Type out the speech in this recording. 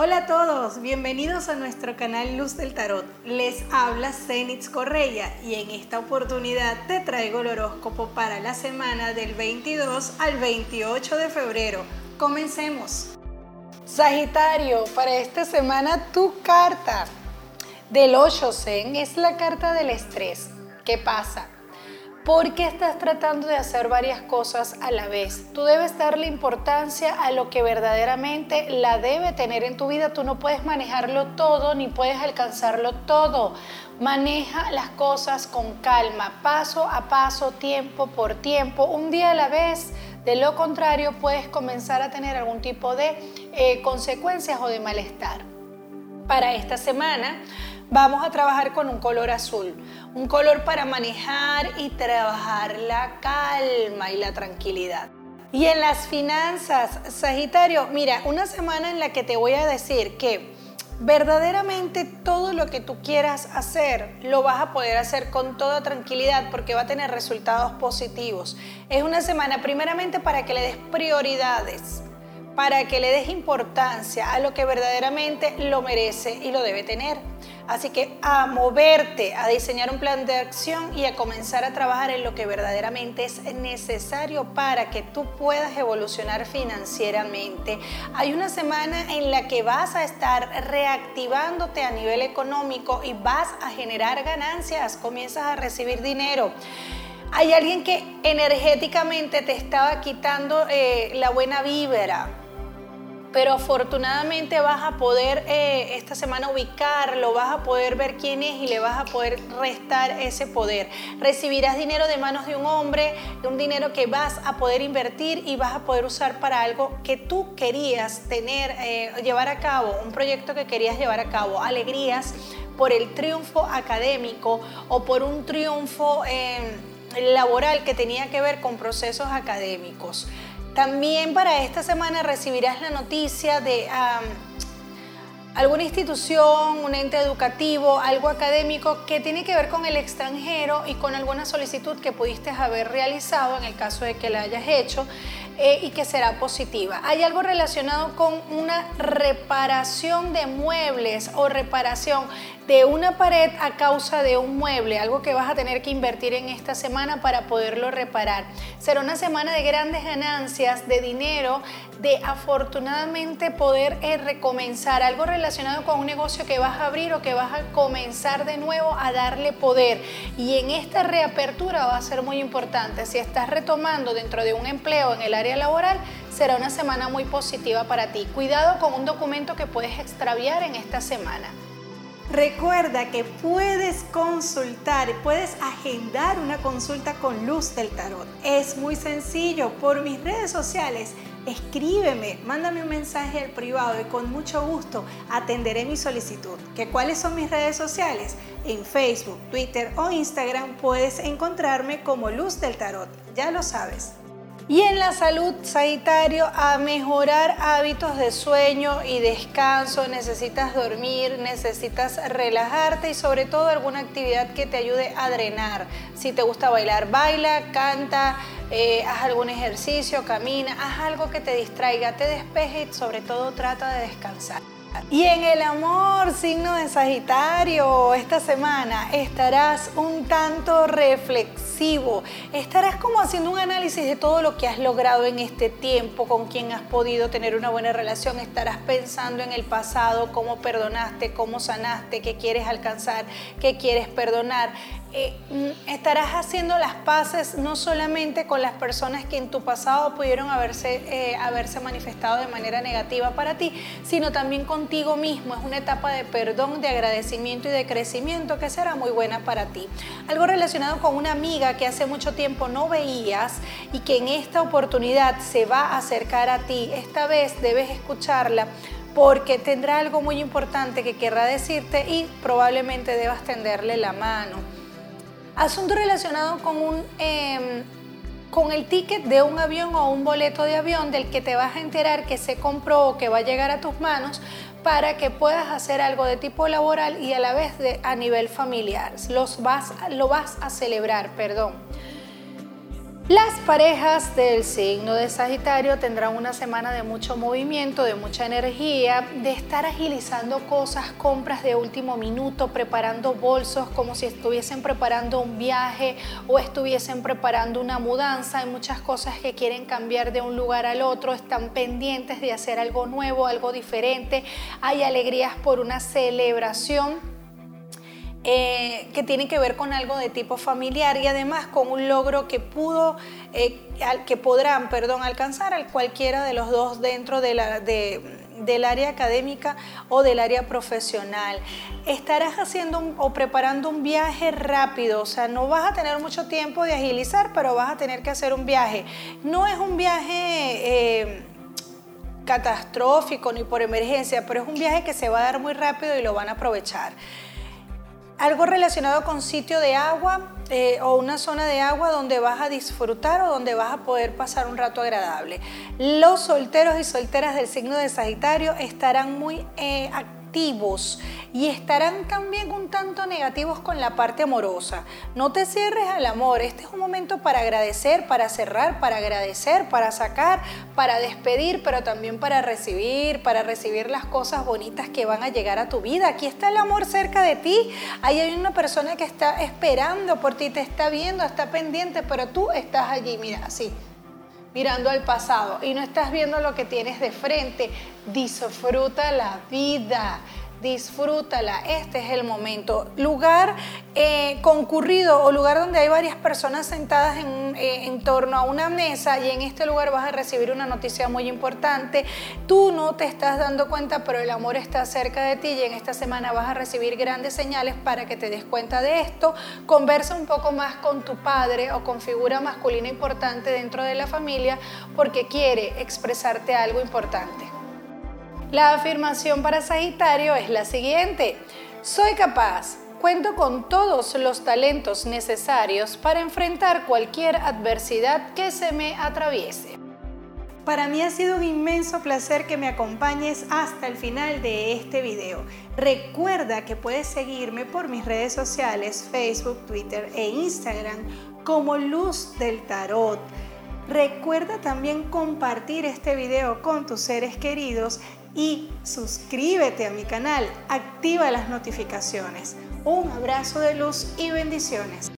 Hola a todos, bienvenidos a nuestro canal Luz del Tarot. Les habla Zenitz Correia y en esta oportunidad te traigo el horóscopo para la semana del 22 al 28 de febrero. Comencemos. Sagitario, para esta semana tu carta del 8 Zen es la carta del estrés. ¿Qué pasa? Porque estás tratando de hacer varias cosas a la vez. Tú debes darle importancia a lo que verdaderamente la debe tener en tu vida. Tú no puedes manejarlo todo ni puedes alcanzarlo todo. Maneja las cosas con calma, paso a paso, tiempo por tiempo, un día a la vez. De lo contrario, puedes comenzar a tener algún tipo de eh, consecuencias o de malestar. Para esta semana, vamos a trabajar con un color azul, un color para manejar y trabajar la calma y la tranquilidad. Y en las finanzas, Sagitario, mira, una semana en la que te voy a decir que verdaderamente todo lo que tú quieras hacer lo vas a poder hacer con toda tranquilidad porque va a tener resultados positivos. Es una semana primeramente para que le des prioridades para que le des importancia a lo que verdaderamente lo merece y lo debe tener. Así que a moverte, a diseñar un plan de acción y a comenzar a trabajar en lo que verdaderamente es necesario para que tú puedas evolucionar financieramente. Hay una semana en la que vas a estar reactivándote a nivel económico y vas a generar ganancias, comienzas a recibir dinero. Hay alguien que energéticamente te estaba quitando eh, la buena vibra, pero afortunadamente vas a poder eh, esta semana ubicarlo, vas a poder ver quién es y le vas a poder restar ese poder. Recibirás dinero de manos de un hombre, un dinero que vas a poder invertir y vas a poder usar para algo que tú querías tener, eh, llevar a cabo, un proyecto que querías llevar a cabo, alegrías por el triunfo académico o por un triunfo eh, laboral que tenía que ver con procesos académicos. También para esta semana recibirás la noticia de alguna institución, un ente educativo, algo académico que tiene que ver con el extranjero y con alguna solicitud que pudiste haber realizado en el caso de que la hayas hecho eh, y que será positiva. Hay algo relacionado con una reparación de muebles o reparación de una pared a causa de un mueble, algo que vas a tener que invertir en esta semana para poderlo reparar. Será una semana de grandes ganancias, de dinero, de afortunadamente poder eh, recomenzar algo relacionado con un negocio que vas a abrir o que vas a comenzar de nuevo a darle poder. Y en esta reapertura va a ser muy importante. Si estás retomando dentro de un empleo en el área laboral, será una semana muy positiva para ti. Cuidado con un documento que puedes extraviar en esta semana. Recuerda que puedes consultar, puedes agendar una consulta con Luz del Tarot. Es muy sencillo, por mis redes sociales. Escríbeme, mándame un mensaje al privado y con mucho gusto atenderé mi solicitud. ¿Que ¿Cuáles son mis redes sociales? En Facebook, Twitter o Instagram puedes encontrarme como Luz del Tarot. Ya lo sabes. Y en la salud, Sagitario, a mejorar hábitos de sueño y descanso. Necesitas dormir, necesitas relajarte y sobre todo alguna actividad que te ayude a drenar. Si te gusta bailar, baila, canta, eh, haz algún ejercicio, camina, haz algo que te distraiga, te despeje y sobre todo trata de descansar. Y en el amor, signo de Sagitario, esta semana estarás un tanto reflexivo. Estarás como haciendo un análisis de todo lo que has logrado en este tiempo, con quien has podido tener una buena relación. Estarás pensando en el pasado, cómo perdonaste, cómo sanaste, qué quieres alcanzar, qué quieres perdonar. Eh, mm, estarás haciendo las paces no solamente con las personas que en tu pasado pudieron haberse, eh, haberse manifestado de manera negativa para ti, sino también contigo mismo. Es una etapa de perdón, de agradecimiento y de crecimiento que será muy buena para ti. Algo relacionado con una amiga que hace mucho tiempo no veías y que en esta oportunidad se va a acercar a ti. Esta vez debes escucharla porque tendrá algo muy importante que querrá decirte y probablemente debas tenderle la mano. Asunto relacionado con, un, em, con el ticket de un avión o un boleto de avión del que te vas a enterar que se compró o que va a llegar a tus manos para que puedas hacer algo de tipo laboral y a la vez de, a nivel familiar. Los vas, lo vas a celebrar, perdón. Las parejas del signo de Sagitario tendrán una semana de mucho movimiento, de mucha energía, de estar agilizando cosas, compras de último minuto, preparando bolsos como si estuviesen preparando un viaje o estuviesen preparando una mudanza. Hay muchas cosas que quieren cambiar de un lugar al otro, están pendientes de hacer algo nuevo, algo diferente. Hay alegrías por una celebración eh, que tiene que ver con algo de tipo familiar y además con un logro que pudo, eh, que podrán, perdón, alcanzar a cualquiera de los dos dentro del área académica o del área profesional. Estarás haciendo o preparando un viaje rápido, o sea, no vas a tener mucho tiempo de agilizar, pero vas a tener que hacer un viaje. No es un viaje... Eh, catastrófico ni por emergencia, pero es un viaje que se va a dar muy rápido y lo van a aprovechar algo relacionado con sitio de agua eh, o una zona de agua donde vas a disfrutar o donde vas a poder pasar un rato agradable. Los solteros y solteras del signo de Sagitario estarán muy eh, y estarán también un tanto negativos con la parte amorosa. No te cierres al amor, este es un momento para agradecer, para cerrar, para agradecer, para sacar, para despedir, pero también para recibir, para recibir las cosas bonitas que van a llegar a tu vida. Aquí está el amor cerca de ti, ahí hay una persona que está esperando por ti, te está viendo, está pendiente, pero tú estás allí, mira, así mirando al pasado y no estás viendo lo que tienes de frente. Disfruta la vida disfrútala, este es el momento. Lugar eh, concurrido o lugar donde hay varias personas sentadas en, eh, en, torno a una mesa y en este lugar vas a recibir una noticia muy importante. Tú no te estás dando cuenta, pero el amor está cerca de ti y en esta semana vas a recibir grandes señales para que te des cuenta de esto. Conversa un poco más con tu padre o con figura masculina importante dentro de la familia porque quiere expresarte algo importante. La afirmación para Sagitario es la siguiente. Soy capaz, cuento con todos los talentos necesarios para enfrentar cualquier adversidad que se me atraviese. Para mí ha sido un inmenso placer que me acompañes hasta el final de este video. Recuerda que puedes seguirme por mis redes sociales, Facebook, Twitter e Instagram como Luz del Tarot. Recuerda también compartir este video con tus seres queridos y suscríbete a mi canal, activa las notificaciones. Un abrazo de luz y bendiciones.